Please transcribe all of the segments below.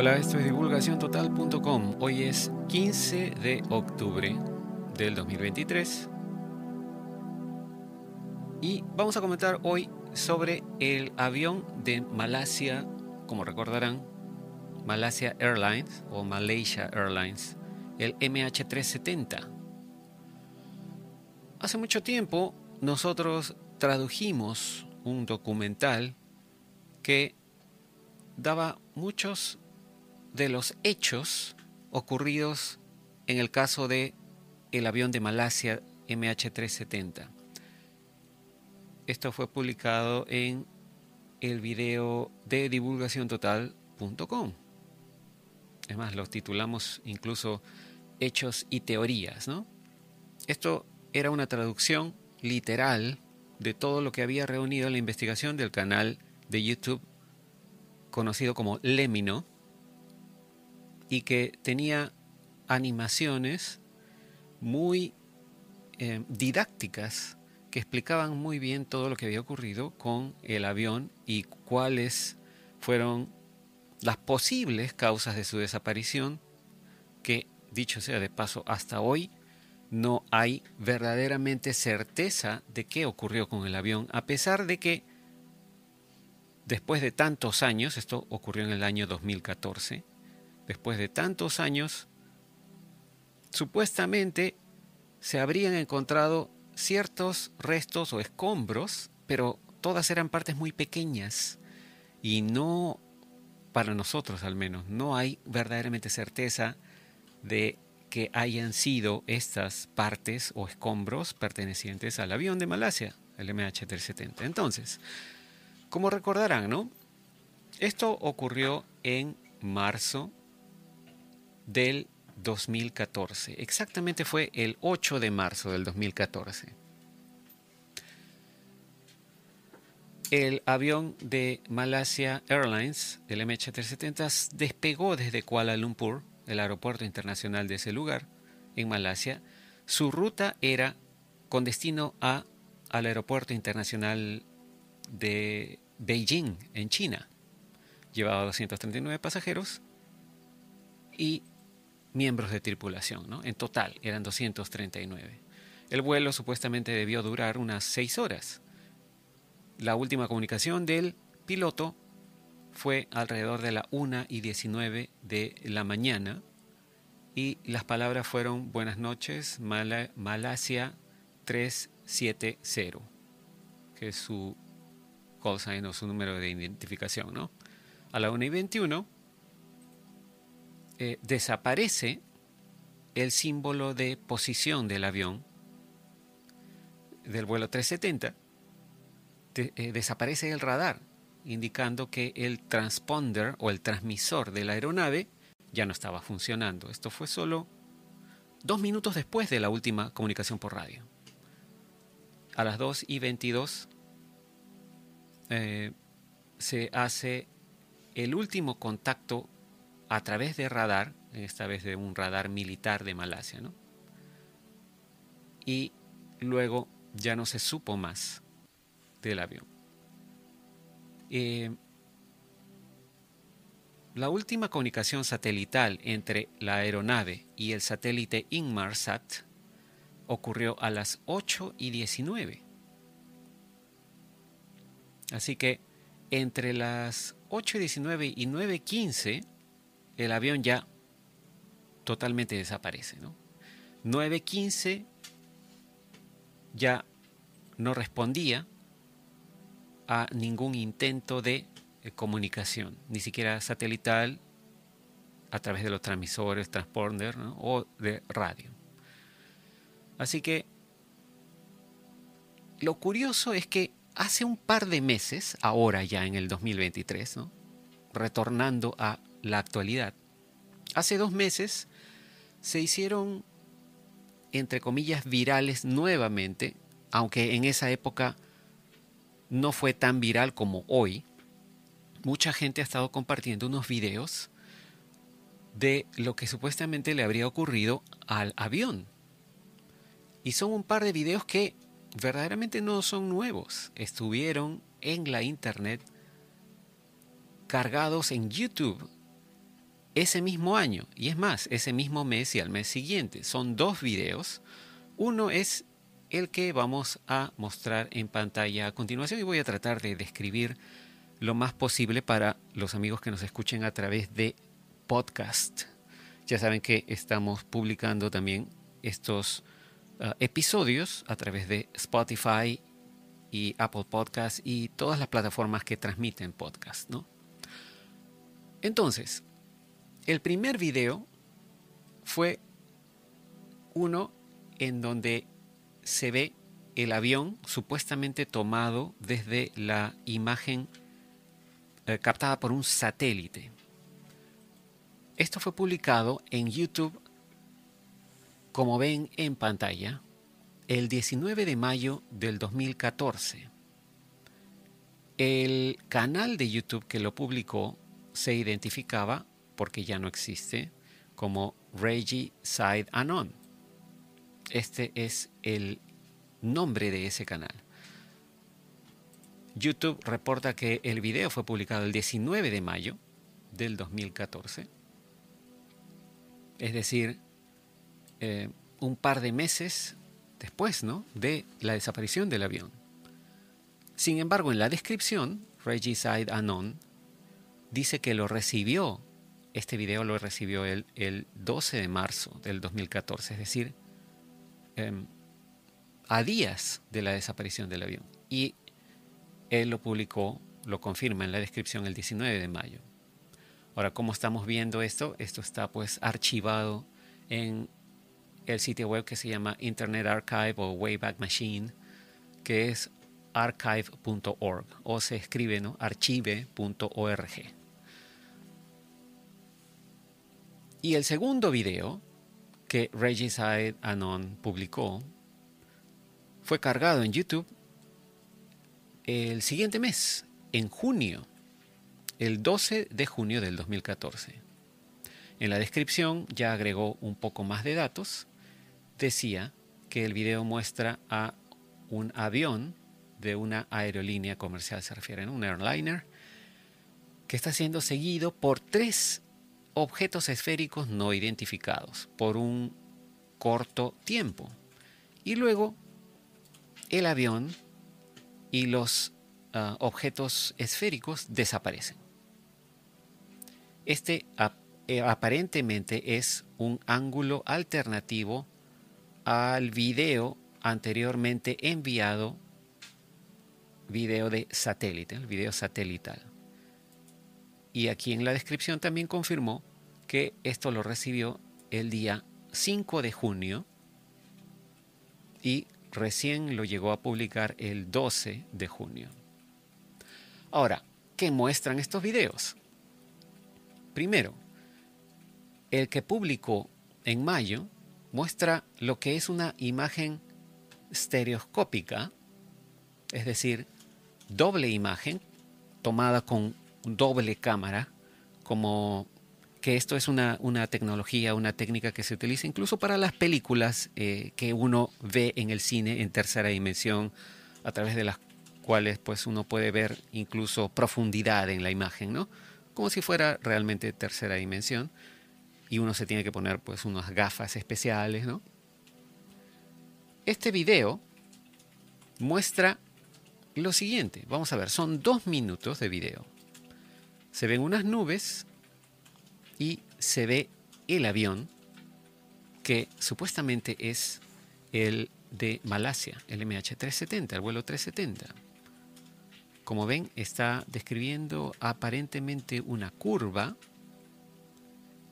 Hola, esto es divulgaciontotal.com. Hoy es 15 de octubre del 2023 y vamos a comentar hoy sobre el avión de Malasia, como recordarán, Malaysia Airlines o Malaysia Airlines, el MH370. Hace mucho tiempo nosotros tradujimos un documental que daba muchos de los hechos ocurridos en el caso de el avión de Malasia MH370. Esto fue publicado en el video de divulgaciontotal.com. Es más, los titulamos incluso Hechos y Teorías, ¿no? Esto era una traducción literal de todo lo que había reunido la investigación del canal de YouTube conocido como Lemino y que tenía animaciones muy eh, didácticas que explicaban muy bien todo lo que había ocurrido con el avión y cuáles fueron las posibles causas de su desaparición, que dicho sea de paso, hasta hoy no hay verdaderamente certeza de qué ocurrió con el avión, a pesar de que después de tantos años, esto ocurrió en el año 2014, después de tantos años, supuestamente se habrían encontrado ciertos restos o escombros, pero todas eran partes muy pequeñas y no, para nosotros al menos, no hay verdaderamente certeza de que hayan sido estas partes o escombros pertenecientes al avión de Malasia, el MH370. Entonces, como recordarán, ¿no? Esto ocurrió en marzo del 2014. Exactamente fue el 8 de marzo del 2014. El avión de Malaysia Airlines, el MH370, despegó desde Kuala Lumpur, el aeropuerto internacional de ese lugar, en Malasia. Su ruta era con destino a, al aeropuerto internacional de Beijing, en China. Llevaba 239 pasajeros y miembros de tripulación, ¿no? En total eran 239. El vuelo supuestamente debió durar unas 6 horas. La última comunicación del piloto fue alrededor de la 1 y 19 de la mañana y las palabras fueron buenas noches, Malasia 370, que es su call sign o su número de identificación, ¿no? A la 1 y 21 eh, desaparece el símbolo de posición del avión del vuelo 370, eh, desaparece el radar, indicando que el transponder o el transmisor de la aeronave ya no estaba funcionando. Esto fue solo dos minutos después de la última comunicación por radio. A las 2 y 22 eh, se hace el último contacto a través de radar, esta vez de un radar militar de Malasia, ¿no? Y luego ya no se supo más del avión. Eh, la última comunicación satelital entre la aeronave y el satélite Inmarsat ocurrió a las 8 y 19. Así que entre las 8 y 19 y 9.15 el avión ya totalmente desaparece. ¿no? 9.15 ya no respondía a ningún intento de eh, comunicación, ni siquiera satelital a través de los transmisores, transponder o de radio. Así que lo curioso es que hace un par de meses, ahora ya en el 2023, ¿no? retornando a la actualidad. Hace dos meses se hicieron, entre comillas, virales nuevamente, aunque en esa época no fue tan viral como hoy. Mucha gente ha estado compartiendo unos videos de lo que supuestamente le habría ocurrido al avión. Y son un par de videos que verdaderamente no son nuevos. Estuvieron en la internet cargados en YouTube ese mismo año, y es más, ese mismo mes y al mes siguiente. Son dos videos. Uno es el que vamos a mostrar en pantalla a continuación y voy a tratar de describir lo más posible para los amigos que nos escuchen a través de podcast. Ya saben que estamos publicando también estos uh, episodios a través de Spotify y Apple Podcast y todas las plataformas que transmiten podcast, ¿no? Entonces, el primer video fue uno en donde se ve el avión supuestamente tomado desde la imagen eh, captada por un satélite. Esto fue publicado en YouTube, como ven en pantalla, el 19 de mayo del 2014. El canal de YouTube que lo publicó se identificaba, porque ya no existe, como Reggie Side Anon. Este es el nombre de ese canal. YouTube reporta que el video fue publicado el 19 de mayo del 2014. Es decir, eh, un par de meses después ¿no? de la desaparición del avión. Sin embargo, en la descripción, Regicide Anon dice que lo recibió, este video lo recibió él el 12 de marzo del 2014, es decir, em, a días de la desaparición del avión. Y él lo publicó, lo confirma en la descripción el 19 de mayo. Ahora, ¿cómo estamos viendo esto? Esto está pues archivado en el sitio web que se llama Internet Archive o Wayback Machine, que es archive.org o se escribe ¿no? archive.org. Y el segundo video que Regicide Anon publicó fue cargado en YouTube el siguiente mes, en junio, el 12 de junio del 2014. En la descripción ya agregó un poco más de datos. Decía que el video muestra a un avión de una aerolínea comercial, se refiere a un airliner, que está siendo seguido por tres objetos esféricos no identificados por un corto tiempo. Y luego el avión y los ah, objetos esféricos desaparecen. Este eh, aparentemente es un ángulo alternativo al video anteriormente enviado, video de satélite, el video satelital. Y aquí en la descripción también confirmó que esto lo recibió el día 5 de junio y recién lo llegó a publicar el 12 de junio. Ahora, ¿qué muestran estos videos? Primero, el que publicó en mayo muestra lo que es una imagen estereoscópica, es decir, doble imagen tomada con doble cámara, como que esto es una, tecnología, una técnica que se utiliza incluso para las películas eh, que uno ve en el cine en tercera dimensión, a través de las cuales pues uno puede ver incluso profundidad en la imagen, ¿no? Como si fuera realmente tercera dimensión. Y uno se tiene que poner pues unas gafas especiales, ¿no? Este video muestra lo siguiente. Vamos a ver, son dos minutos de video. Se ven unas nubes y se ve el avión que supuestamente es el de Malasia, el MH370, el vuelo 370. Como ven, está describiendo aparentemente una curva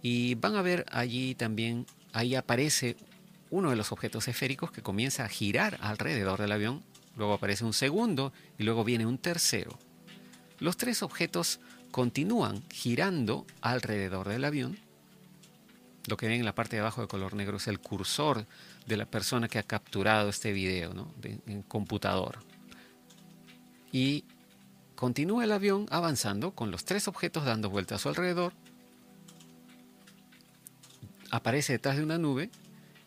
y van a ver allí también, ahí aparece uno de los objetos esféricos que comienza a girar alrededor del avión, luego aparece un segundo y luego viene un tercero. Los tres objetos continúan girando alrededor del avión. Lo que ven en la parte de abajo de color negro es el cursor de la persona que ha capturado este video ¿no? en computador. Y continúa el avión avanzando con los tres objetos dando vueltas a su alrededor. Aparece detrás de una nube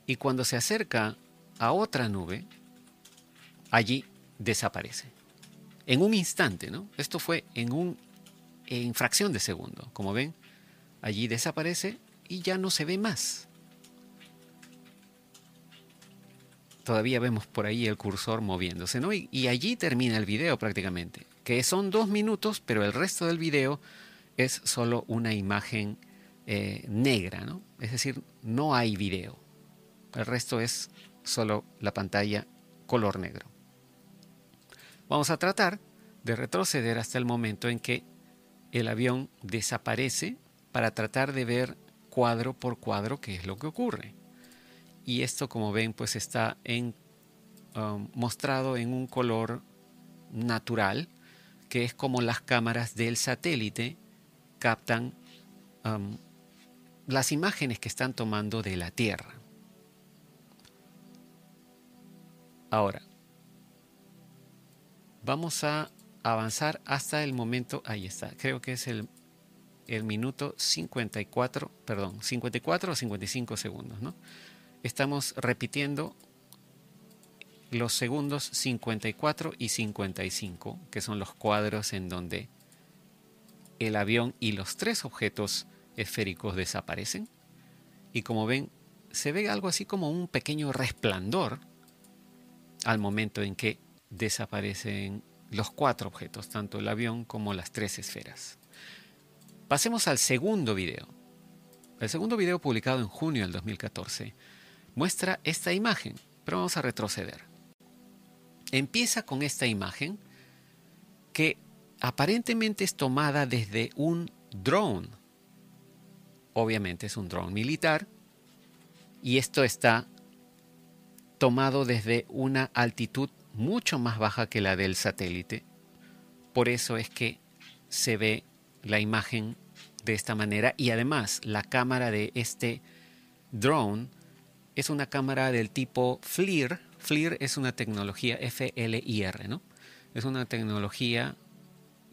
y cuando se acerca a otra nube, allí desaparece. En un instante, ¿no? Esto fue en un en fracción de segundo. Como ven, allí desaparece y ya no se ve más. Todavía vemos por ahí el cursor moviéndose, ¿no? Y, allí termina el video prácticamente, que son dos minutos, pero el resto del video es solo una imagen eh, negra, ¿no? Es decir, no hay video. El resto es solo la pantalla color negro. Vamos a tratar de retroceder hasta el momento en que el avión desaparece para tratar de ver cuadro por cuadro qué es lo que ocurre. Y esto, como ven, pues está um, mostrado en un color natural, que es como las cámaras del satélite captan um, las imágenes que están tomando de la Tierra. Ahora, vamos a avanzar hasta el momento, ahí está, creo que es el, el minuto 54, perdón, 54 o 55 segundos, ¿no? Estamos repitiendo los segundos 54 y 55, que son los cuadros en donde el avión y los tres objetos esféricos desaparecen. Y como ven, se ve algo así como un pequeño resplandor al momento en que desaparecen los cuatro objetos, tanto el avión como las tres esferas. Pasemos al segundo video. El segundo video publicado en junio del 2014 muestra esta imagen, pero vamos a retroceder. Empieza con esta imagen que aparentemente es tomada desde un drone. Obviamente es un drone militar y esto está tomado desde una altitud mucho más baja que la del satélite. Por eso es que se ve la imagen de esta manera y además la cámara de este drone es una cámara del tipo FLIR. FLIR es una tecnología F-L-I-R, ¿no? Es una tecnología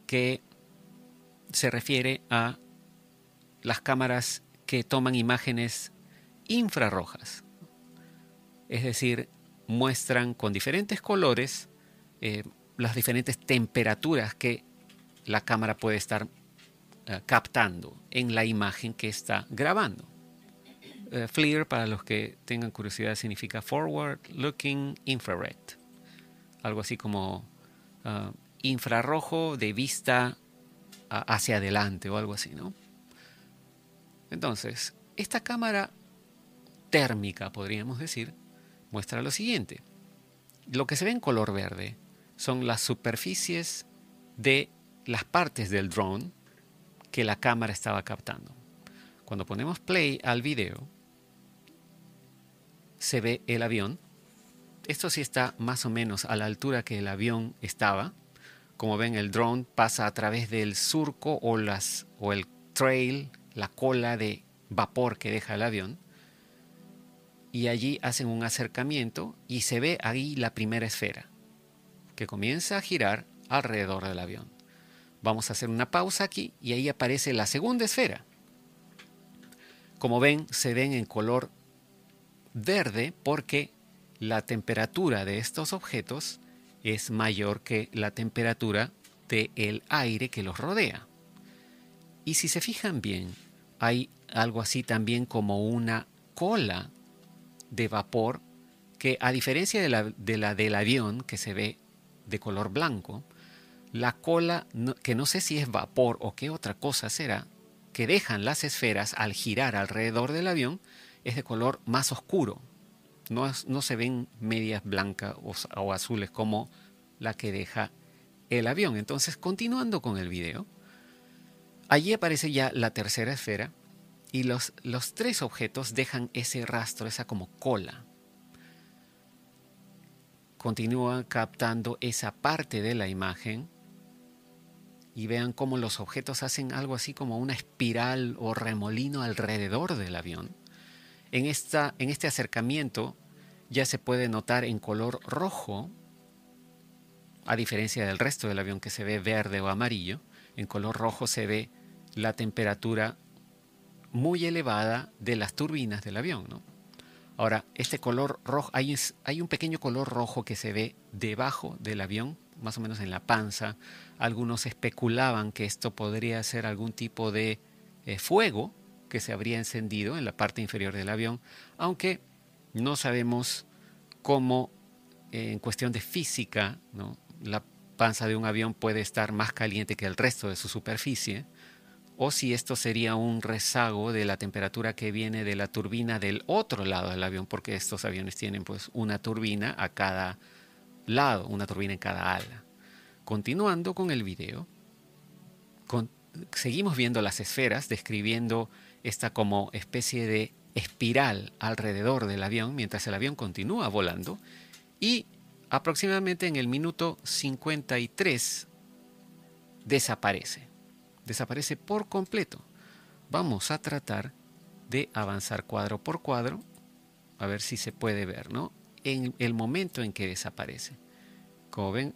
que se refiere a las cámaras que toman imágenes infrarrojas es decir, muestran con diferentes colores eh, las diferentes temperaturas que la cámara puede estar eh, captando en la imagen que está grabando. Eh, FLIR, para los que tengan curiosidad, significa Forward Looking Infrared. Algo así como infrarrojo de vista hacia adelante o algo así, ¿no? Entonces, esta cámara térmica, podríamos decir, muestra lo siguiente. Lo que se ve en color verde son las superficies de las partes del drone que la cámara estaba captando. Cuando ponemos play al video, se ve el avión. Esto sí está más o menos a la altura que el avión estaba. Como ven, el drone pasa a través del surco o, las, o el trail, la cola de vapor que deja el avión y allí hacen un acercamiento y se ve ahí la primera esfera que comienza a girar alrededor del avión. Vamos a hacer una pausa aquí y ahí aparece la segunda esfera. Como ven, se ven en color verde porque la temperatura de estos objetos es mayor que la temperatura del aire que los rodea. Y si se fijan bien, hay algo así también como una cola de vapor que a diferencia de la, del avión que se ve de color blanco, la cola, que no sé si es vapor o qué otra cosa será, que dejan las esferas al girar alrededor del avión, es de color más oscuro. No, no se ven medias blancas o, o, azules como la que deja el avión. Entonces, continuando con el video, allí aparece ya la tercera esfera, y los, los tres objetos dejan ese rastro, esa como cola. Continúan captando esa parte de la imagen y vean cómo los objetos hacen algo así como una espiral o remolino alrededor del avión. En, esta, en este acercamiento ya se puede notar en color rojo, a diferencia del resto del avión que se ve verde o amarillo, en color rojo se ve la temperatura muy elevada de las turbinas del avión. ¿no? Ahora, este color rojo, hay, un pequeño color rojo que se ve debajo del avión, más o menos en la panza. Algunos especulaban que esto podría ser algún tipo de eh, fuego que se habría encendido en la parte inferior del avión, aunque no sabemos cómo eh, en cuestión de física la panza de un avión puede estar más caliente que el resto de su superficie, o si esto sería un rezago de la temperatura que viene de la turbina del otro lado del avión, porque estos aviones tienen pues una turbina a cada lado, una turbina en cada ala. Continuando con el video, seguimos viendo las esferas, describiendo esta como especie de espiral alrededor del avión mientras el avión continúa volando y aproximadamente en el minuto 53 desaparece. Desaparece por completo. Vamos a tratar de avanzar cuadro por cuadro a ver si se puede ver, ¿no? En el momento en que desaparece. Como ven,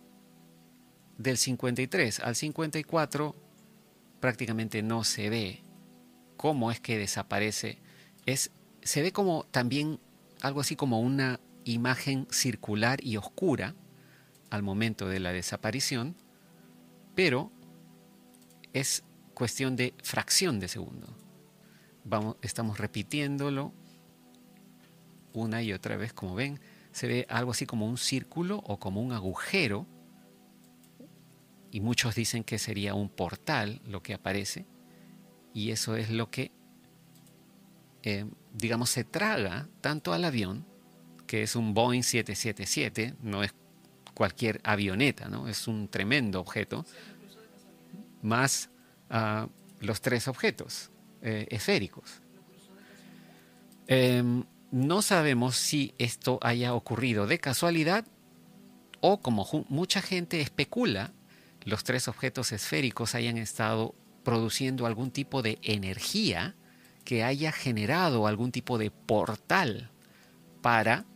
del 53 al 54 prácticamente no se ve cómo es que desaparece. Es, se ve como también algo así como una imagen circular y oscura al momento de la desaparición, pero es cuestión de fracción de segundo. Vamos, estamos repitiéndolo una y otra vez, como ven, se ve algo así como un círculo o como un agujero, y muchos dicen que sería un portal lo que aparece, y eso es lo que, eh, digamos, se traga tanto al avión que es un Boeing 777, no es cualquier avioneta, ¿no? es un tremendo objeto, más uh, los tres objetos eh, esféricos. Eh, no sabemos si esto haya ocurrido de casualidad o como mucha gente especula, los tres objetos esféricos hayan estado produciendo algún tipo de energía que haya generado algún tipo de portal para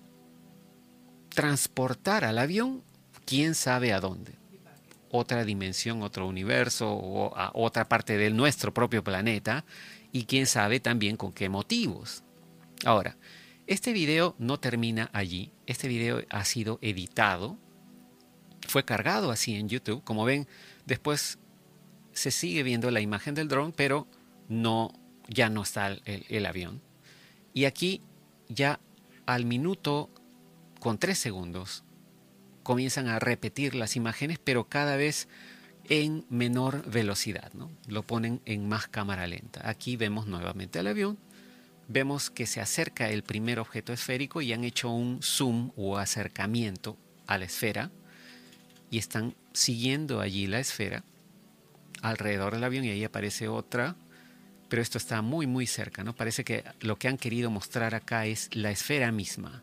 transportar al avión quién sabe a dónde. Otra dimensión, otro universo o a otra parte de nuestro propio planeta y quién sabe también con qué motivos. Ahora, este video no termina allí. Este video ha sido editado. Fue cargado así en YouTube. Como ven, después se sigue viendo la imagen del dron, pero no, ya no está el, el avión. Y aquí ya al minuto con tres segundos comienzan a repetir las imágenes, pero cada vez en menor velocidad, ¿no? Lo ponen en más cámara lenta. Aquí vemos nuevamente el avión, vemos que se acerca el primer objeto esférico y han hecho un zoom o acercamiento a la esfera y están siguiendo allí la esfera alrededor del avión y ahí aparece otra, pero esto está muy muy cerca, ¿no? Parece que lo que han querido mostrar acá es la esfera misma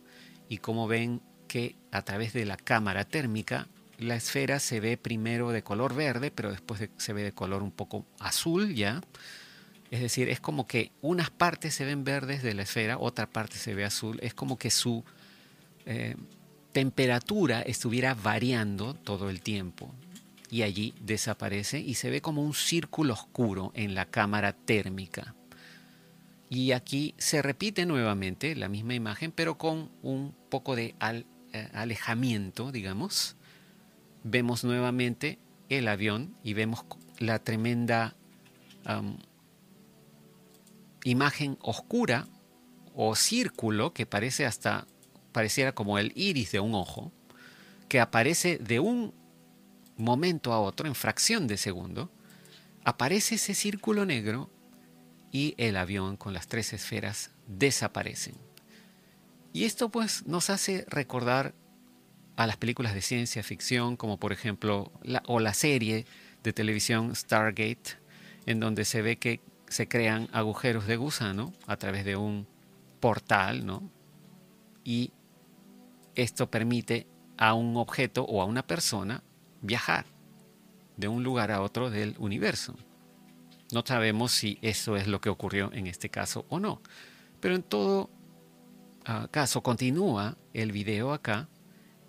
y como ven que a través de la cámara térmica la esfera se ve primero de color verde, pero después se ve de color un poco azul ya. Es decir, es como que unas partes se ven verdes de la esfera, otra parte se ve azul. Es como que su eh, temperatura estuviera variando todo el tiempo. Y allí desaparece y se ve como un círculo oscuro en la cámara térmica. Y aquí se repite nuevamente la misma imagen, pero con un poco de eh, alejamiento, digamos. Vemos nuevamente el avión y vemos la tremenda imagen oscura o círculo que parece hasta pareciera como el iris de un ojo, que aparece de un momento a otro, en fracción de segundo, aparece ese círculo negro y el avión con las tres esferas desaparecen. Y esto pues nos hace recordar a las películas de ciencia ficción, como por ejemplo, la, o la serie de televisión Stargate, en donde se ve que se crean agujeros de gusano a través de un portal, ¿no? Y esto permite a un objeto o a una persona viajar de un lugar a otro del universo. No sabemos si eso es lo que ocurrió en este caso o no. Pero en todo ah, caso continúa el video acá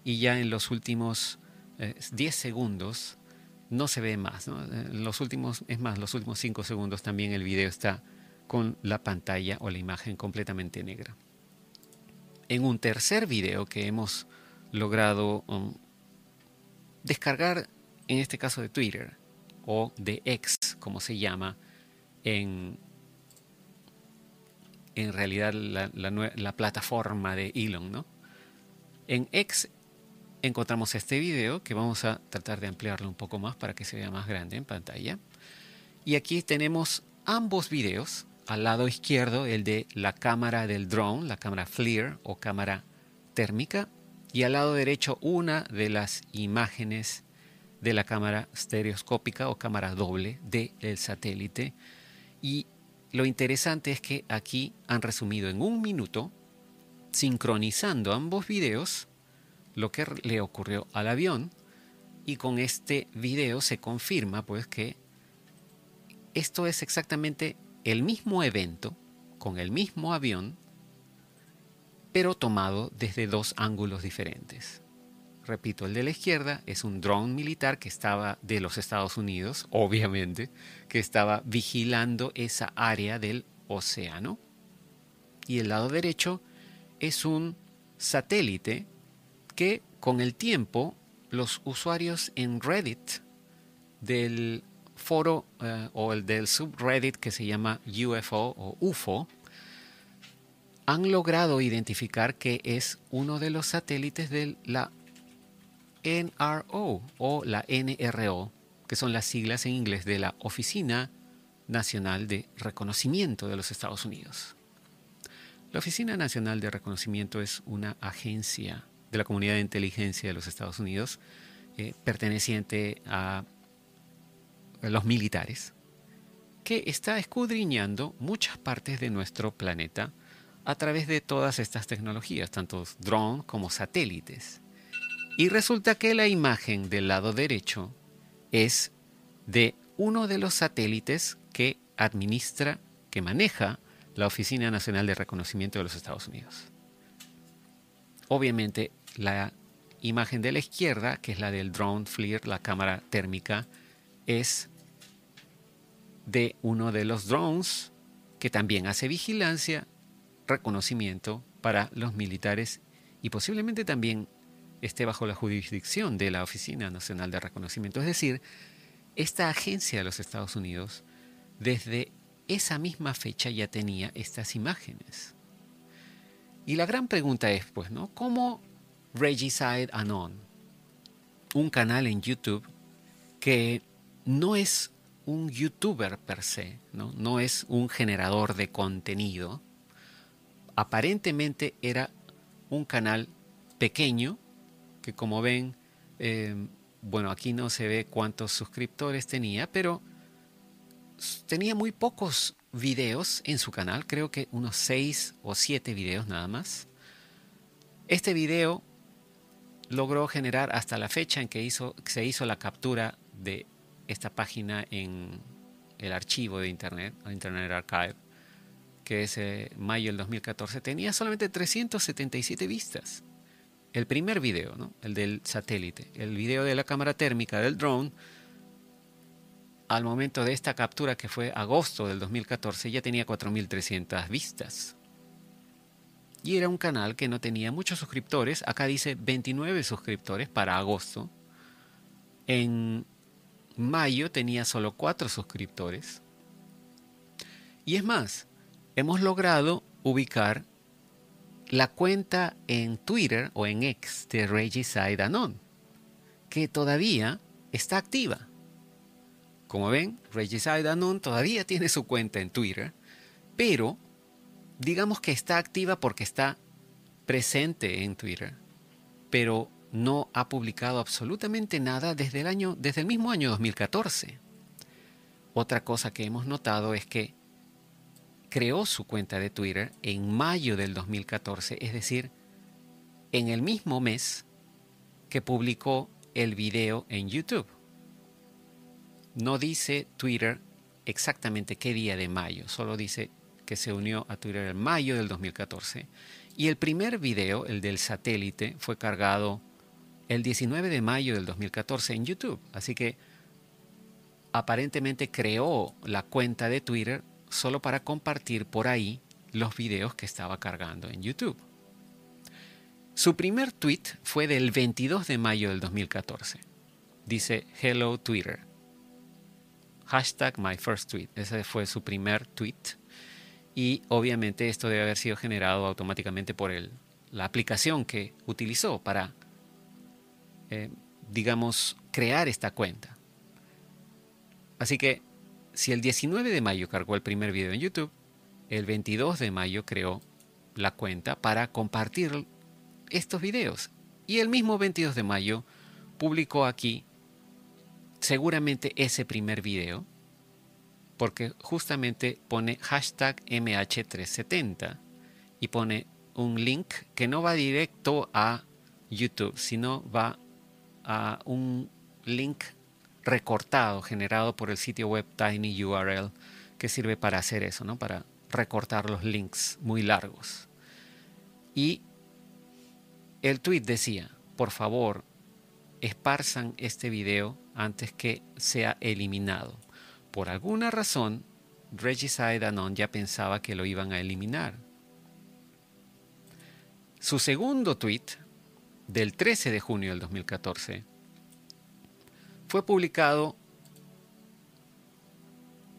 y ya en los últimos 10 eh, segundos no se ve más. los últimos, es más, los últimos 5 segundos también el video está con la pantalla o la imagen completamente negra. En un tercer video que hemos logrado um, descargar, en este caso de Twitter, o de X, como se llama en en realidad la, plataforma de Elon, ¿no? En X encontramos este video que vamos a tratar de ampliarlo un poco más para que se vea más grande en pantalla. Y aquí tenemos ambos videos. Al lado izquierdo el de la cámara del drone, la cámara FLIR o cámara térmica. Y al lado derecho una de las imágenes de la cámara estereoscópica o cámara doble del satélite. Y lo interesante es que aquí han resumido en un minuto, sincronizando ambos videos, lo que le ocurrió al avión. Y con este video se confirma pues que esto es exactamente el mismo evento, con el mismo avión, pero tomado desde dos ángulos diferentes. Repito, el de la izquierda es un dron militar que estaba de los Estados Unidos, obviamente, que estaba vigilando esa área del océano. Y el lado derecho es un satélite que con el tiempo los usuarios en Reddit del foro eh, o el del subreddit que se llama UFO o UFO han logrado identificar que es uno de los satélites de la NRO o la NRO, que son las siglas en inglés de la Oficina Nacional de Reconocimiento de los Estados Unidos. La Oficina Nacional de Reconocimiento es una agencia de la comunidad de inteligencia de los Estados Unidos eh, perteneciente a los militares que está escudriñando muchas partes de nuestro planeta a través de todas estas tecnologías, tanto drones como satélites. Y resulta que la imagen del lado derecho es de uno de los satélites que administra, que maneja la Oficina Nacional de Reconocimiento de los Estados Unidos. Obviamente, la imagen de la izquierda, que es la del drone FLIR, la cámara térmica, es de uno de los drones que también hace vigilancia, reconocimiento para los militares y posiblemente también esté bajo la jurisdicción de la Oficina Nacional de Reconocimiento. Es decir, esta agencia de los Estados Unidos desde esa misma fecha ya tenía estas imágenes. Y la gran pregunta es, pues, ¿no? ¿Cómo Regicide Anon, un canal en YouTube que no es un youtuber per se, ¿no? no es un generador de contenido, aparentemente era un canal pequeño que como ven, eh, bueno, aquí no se ve cuántos suscriptores tenía, pero tenía muy pocos videos en su canal, creo que unos 6 o 7 videos nada más. Este video logró generar hasta la fecha en que hizo, se hizo la captura de esta página en el archivo de Internet, Internet Archive, que es eh, mayo del 2014, tenía solamente 377 vistas el primer video, ¿no? el del satélite, el video de la cámara térmica del drone, al momento de esta captura que fue agosto del 2014 ya tenía 4.300 vistas. Y era un canal que no tenía muchos suscriptores, acá dice 29 suscriptores para agosto. En mayo tenía solo 4 suscriptores. Y es más, hemos logrado ubicar la cuenta en Twitter o en X de Regicide Anon, que todavía está activa. Como ven, Regicide Anon todavía tiene su cuenta en Twitter, pero digamos que está activa porque está presente en Twitter, pero no ha publicado absolutamente nada desde el año desde el mismo año 2014. Otra cosa que hemos notado es que creó su cuenta de Twitter en mayo del 2014, es decir, en el mismo mes que publicó el video en YouTube. No dice Twitter exactamente qué día de mayo, solo dice que se unió a Twitter en mayo del 2014. Y el primer video, el del satélite, fue cargado el 19 de mayo del 2014 en YouTube. Así que aparentemente creó la cuenta de Twitter solo para compartir por ahí los videos que estaba cargando en YouTube. Su primer tweet fue del 22 de mayo del 2014. Dice Hello Twitter. Hashtag my first tweet. Ese fue su primer tweet. y obviamente esto debe haber sido generado automáticamente por el, la aplicación que utilizó para, eh, digamos, crear esta cuenta. Así que si el 19 de mayo cargó el primer video en YouTube, el 22 de mayo creó la cuenta para compartir estos videos. Y el mismo 22 de mayo publicó aquí seguramente ese primer video, porque justamente pone hashtag MH370 y pone un link que no va directo a YouTube, sino va a un link recortado generado por el sitio web tinyurl que sirve para hacer eso, ¿no? Para recortar los links muy largos. Y el tweet decía, por favor, esparzan este video antes que sea eliminado. Por alguna razón, Regicide Anon ya pensaba que lo iban a eliminar. Su segundo tweet, del 13 de junio del 2014, fue publicado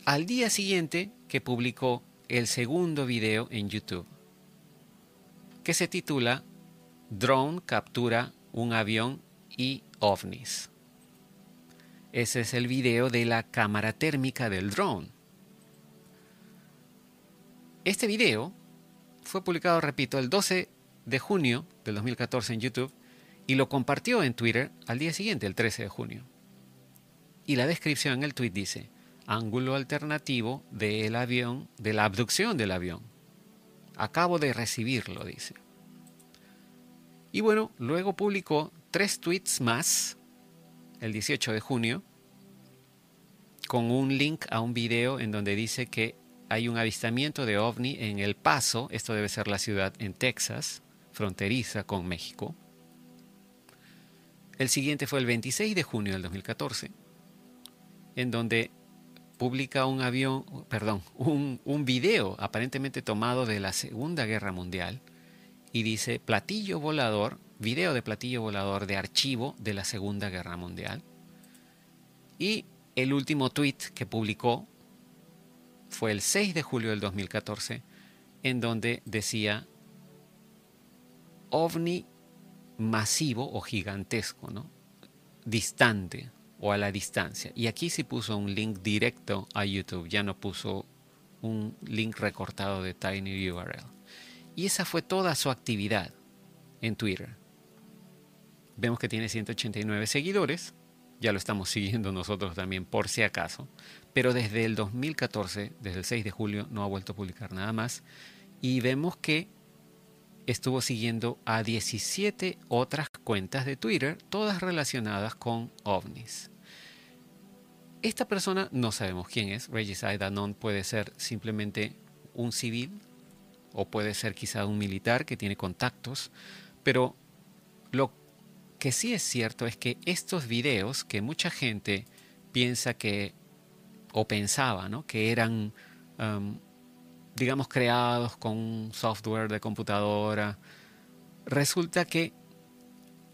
al día siguiente que publicó el segundo video en YouTube, que se titula Drone captura un avión y ovnis. Ese es el video de la cámara térmica del drone. Este video fue publicado, repito, el 12 de junio del 2014 en YouTube y lo compartió en Twitter al día siguiente, el 13 de junio. Y la descripción en el tweet dice, ángulo alternativo del avión, de la abducción del avión. Acabo de recibirlo, dice. Y bueno, luego publicó tres tweets más el 18 de junio con un link a un video en donde dice que hay un avistamiento de ovni en El Paso, esto debe ser la ciudad en Texas, fronteriza con México. El siguiente fue el 26 de junio del 2014, en donde publica un avión, perdón, un, un video aparentemente tomado de la Segunda Guerra Mundial y dice platillo volador, video de platillo volador de archivo de la Segunda Guerra Mundial. Y el último tweet que publicó fue el 6 de julio del 2014, en donde decía ovni masivo o gigantesco, ¿no? Distante o a la distancia. Y aquí sí puso un link directo a YouTube, ya no puso un link recortado de TinyURL. Y esa fue toda su actividad en Twitter. Vemos que tiene 189 seguidores, ya lo estamos siguiendo nosotros también por si acaso, pero desde el 2014, desde el 6 de julio, no ha vuelto a publicar nada más. Y vemos que estuvo siguiendo a 17 otras cuentas de Twitter, todas relacionadas con ovnis. Esta persona no sabemos quién es. Regicide Anon puede ser simplemente un civil o puede ser quizá un militar que tiene contactos, pero lo que sí es cierto es que estos videos que mucha gente piensa que o pensaba, ¿no? que eran um, digamos, creados con software de computadora, resulta que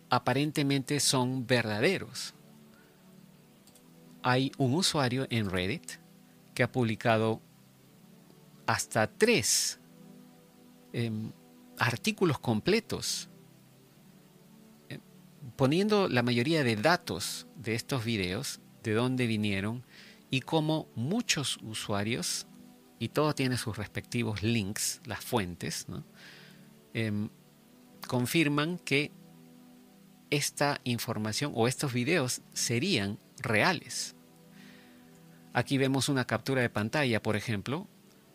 aparentemente son verdaderos. Hay un usuario en Reddit que ha publicado hasta tres em, artículos completos eh, poniendo la mayoría de datos de estos videos, de dónde vinieron y cómo muchos usuarios y todo tiene sus respectivos links, las fuentes, em, confirman que esta información o estos videos serían reales. Aquí vemos una captura de pantalla, por ejemplo,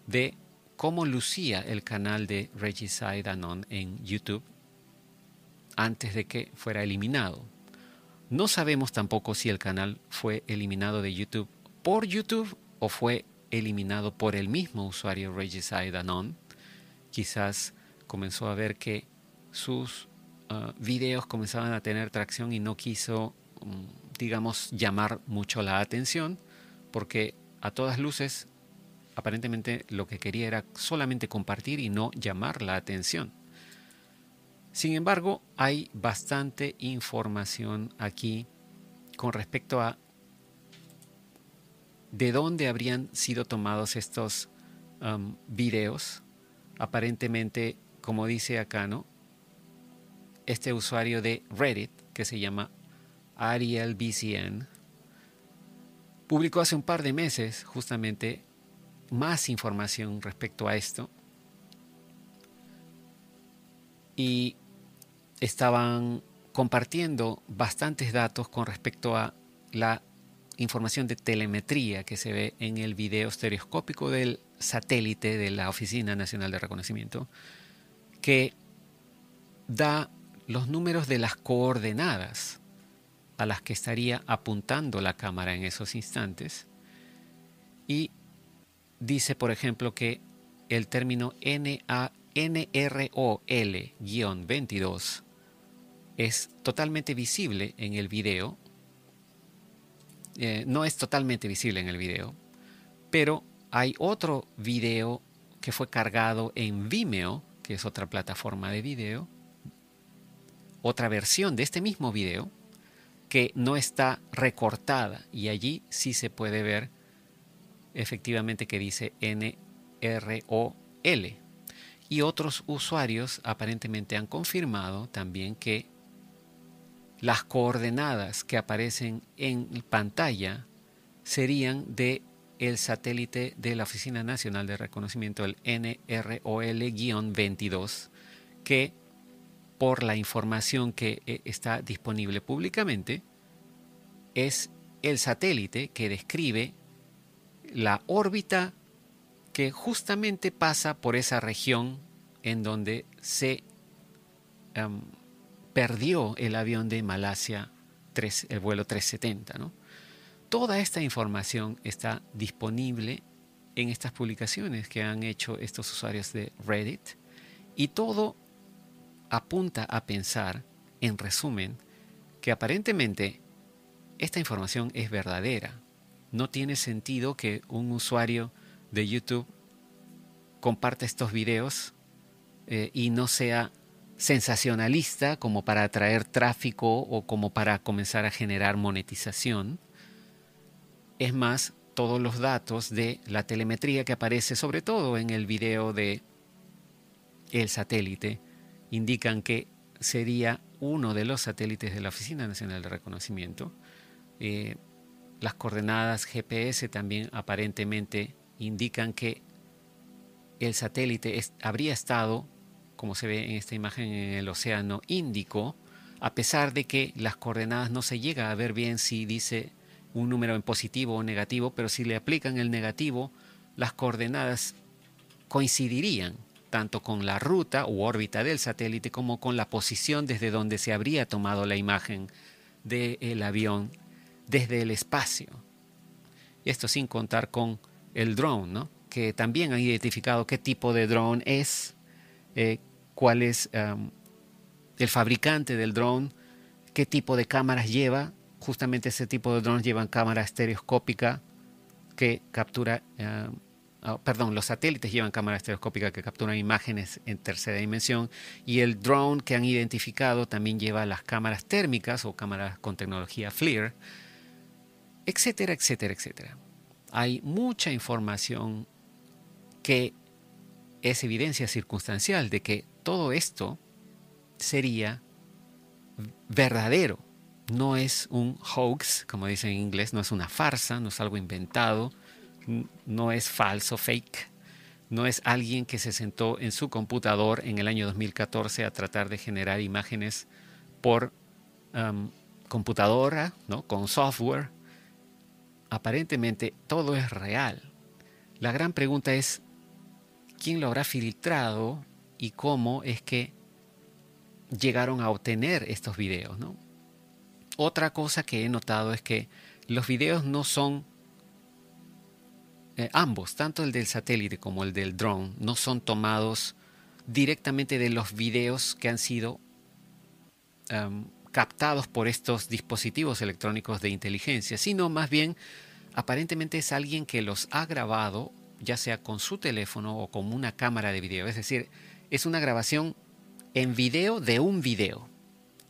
de cómo lucía el canal de Regicide Anon en YouTube antes de que fuera eliminado. No sabemos tampoco si el canal fue eliminado de YouTube por YouTube o fue eliminado por el mismo usuario Regicide Anon. Quizás comenzó a ver que sus uh, videos comenzaban a tener tracción y no quiso, mm, digamos, llamar mucho la atención, porque a todas luces, aparentemente lo que quería era solamente compartir y no llamar la atención. Sin embargo, hay bastante información aquí con respecto a de dónde habrían sido tomados estos videos. Aparentemente, como dice acá, ¿no? Este usuario de Reddit, que se llama Ariel BCN, publicó hace un par de meses justamente más información respecto a esto. Y estaban compartiendo bastantes datos con respecto a la información de telemetría que se ve en el video estereoscópico del satélite de la Oficina Nacional de Reconocimiento, que da los números de las coordenadas a las que estaría apuntando la cámara en esos instantes. Y dice, por ejemplo, que el término NROL-22 es totalmente visible en el video. Eh, no es totalmente visible en el video, pero hay otro video que fue cargado en Vimeo, que es otra plataforma de video, otra versión de este mismo video, que no está recortada y allí sí se puede ver efectivamente que dice NROL. Y otros usuarios aparentemente han confirmado también que las coordenadas que aparecen en pantalla serían de el satélite de la Oficina Nacional de Reconocimiento, el NROL-22, que por la información que eh, está disponible públicamente, es el satélite que describe la órbita que justamente pasa por esa región en donde se em, perdió el avión de Malasia, el vuelo 370. ¿no? Toda esta información está disponible en estas publicaciones que han hecho estos usuarios de Reddit y todo apunta a pensar, en resumen, que aparentemente esta información es verdadera. No tiene sentido que un usuario de YouTube comparte estos videos eh, y no sea sensacionalista como para atraer tráfico o como para comenzar a generar monetización. Es más, todos los datos de la telemetría que aparece sobre todo en el video de el satélite indican que sería uno de los satélites de la Oficina Nacional de Reconocimiento. Eh, las coordenadas GPS también aparentemente indican que el satélite habría estado como se ve en esta imagen en el Océano Índico, a pesar de que las coordenadas no se llega a ver bien si dice un número en positivo o negativo, pero si le aplican el negativo, las coordenadas coincidirían tanto con la ruta u órbita del satélite como con la posición desde donde se habría tomado la imagen del avión desde el espacio. Esto sin contar con el drone, ¿no? que también han identificado qué tipo de drone es, eh, cuál es el fabricante del drone, qué tipo de cámaras lleva. Justamente ese tipo de drones llevan cámara estereoscópica que captura, ah, perdón, los satélites llevan cámara estereoscópica que capturan imágenes en tercera dimensión y el drone que han identificado también lleva las cámaras térmicas o cámaras con tecnología FLIR, etcétera, etcétera, etcétera. Hay mucha información que es evidencia circunstancial de que todo esto sería verdadero. No es un hoax, como dicen en inglés, no es una farsa, no es algo inventado, no es falso, fake. No es alguien que se sentó en su computador en el año 2014 a tratar de generar imágenes por um, computadora, ¿no? con software. Aparentemente todo es real. La gran pregunta es, quién lo habrá filtrado y cómo es que llegaron a obtener estos videos. Otra cosa que he notado es que los videos no son, eh, ambos, tanto el del satélite como el del drone, no son tomados directamente de los videos que han sido em, captados por estos dispositivos electrónicos de inteligencia, sino más bien aparentemente es alguien que los ha grabado ya sea con su teléfono o con una cámara de video. Es decir, es una grabación en video de un video,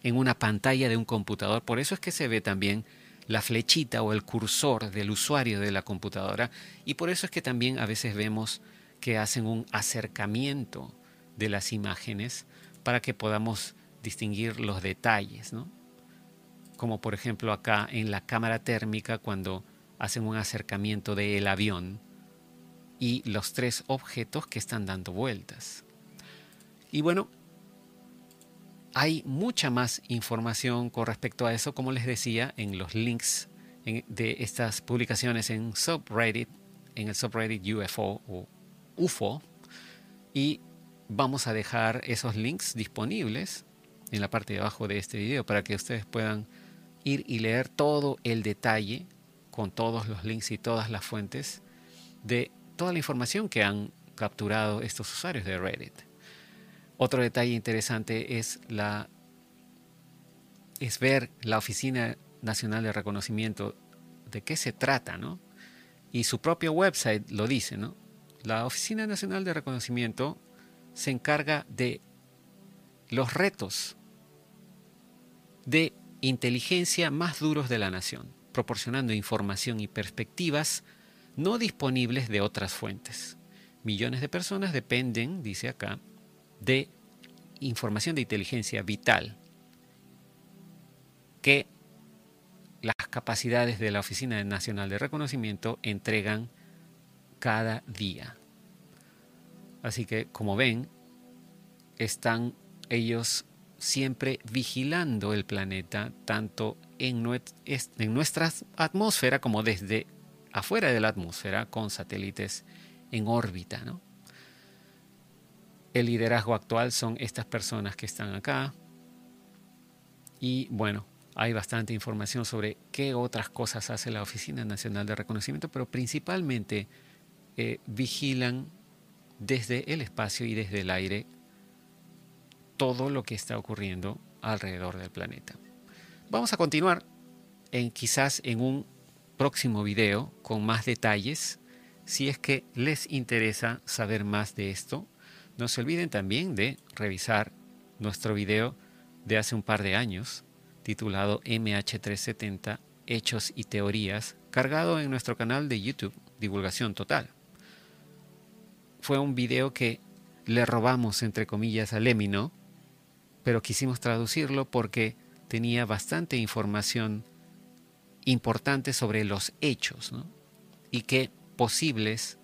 en una pantalla de un computador. Por eso es que se ve también la flechita o el cursor del usuario de la computadora y por eso es que también a veces vemos que hacen un acercamiento de las imágenes para que podamos distinguir los detalles, ¿no? Como por ejemplo acá en la cámara térmica cuando hacen un acercamiento del avión y los tres objetos que están dando vueltas. Y bueno, hay mucha más información con respecto a eso, como les decía, en los links de estas publicaciones en subreddit, en el subreddit UFO o UFO. Y vamos a dejar esos links disponibles en la parte de abajo de este video para que ustedes puedan ir y leer todo el detalle con todos los links y todas las fuentes de toda la información que han capturado estos usuarios de Reddit. Otro detalle interesante es la es ver la Oficina Nacional de Reconocimiento de qué se trata, ¿no? Y su propio website lo dice, ¿no? La Oficina Nacional de Reconocimiento se encarga de los retos de inteligencia más duros de la nación, proporcionando información y perspectivas no disponibles de otras fuentes. Millones de personas dependen, dice acá, de información de inteligencia vital que las capacidades de la Oficina Nacional de Reconocimiento entregan cada día. Así que, como ven, están ellos siempre vigilando el planeta, tanto en, nuestra atmósfera como desde afuera de la atmósfera, con satélites en órbita. El liderazgo actual son estas personas que están acá. Y bueno, hay bastante información sobre qué otras cosas hace la Oficina Nacional de Reconocimiento, pero principalmente eh, vigilan desde el espacio y desde el aire todo lo que está ocurriendo alrededor del planeta. Vamos a continuar en quizás en un próximo video con más detalles. Si es que les interesa saber más de esto, no se olviden también de revisar nuestro video de hace un par de años titulado MH370 Hechos y Teorías, cargado en nuestro canal de YouTube Divulgación Total. Fue un video que le robamos, entre comillas, a Lemino, pero quisimos traducirlo porque tenía bastante información importante sobre los hechos y qué posibles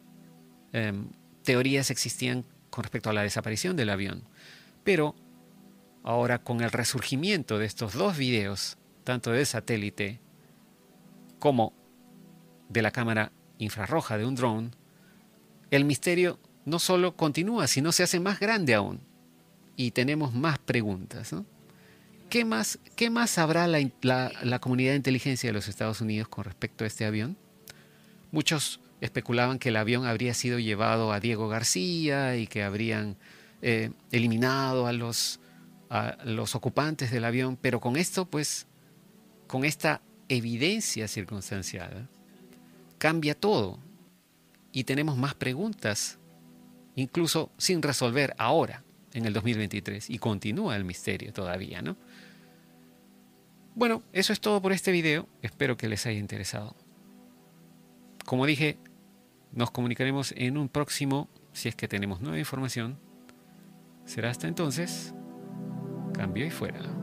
em, teorías existían con respecto a la desaparición del avión. Pero ahora con el resurgimiento de estos dos videos, tanto de satélite como de la cámara infrarroja de un dron, el misterio no solo continúa, sino se hace más grande aún. Y tenemos más preguntas. ¿Qué, más, ¿Qué más sabrá la, comunidad de inteligencia de los Estados Unidos con respecto a este avión? Muchos especulaban que el avión habría sido llevado a Diego García y que habrían eh, eliminado a los, a los ocupantes del avión, pero con esto, pues, con esta evidencia circunstancial, cambia todo y tenemos más preguntas incluso sin resolver ahora, en el 2023, y continúa el misterio todavía, ¿no? Bueno, eso es todo por este video, espero que les haya interesado. Como dije, nos comunicaremos en un próximo, si es que tenemos nueva información. Será hasta entonces, cambio y fuera.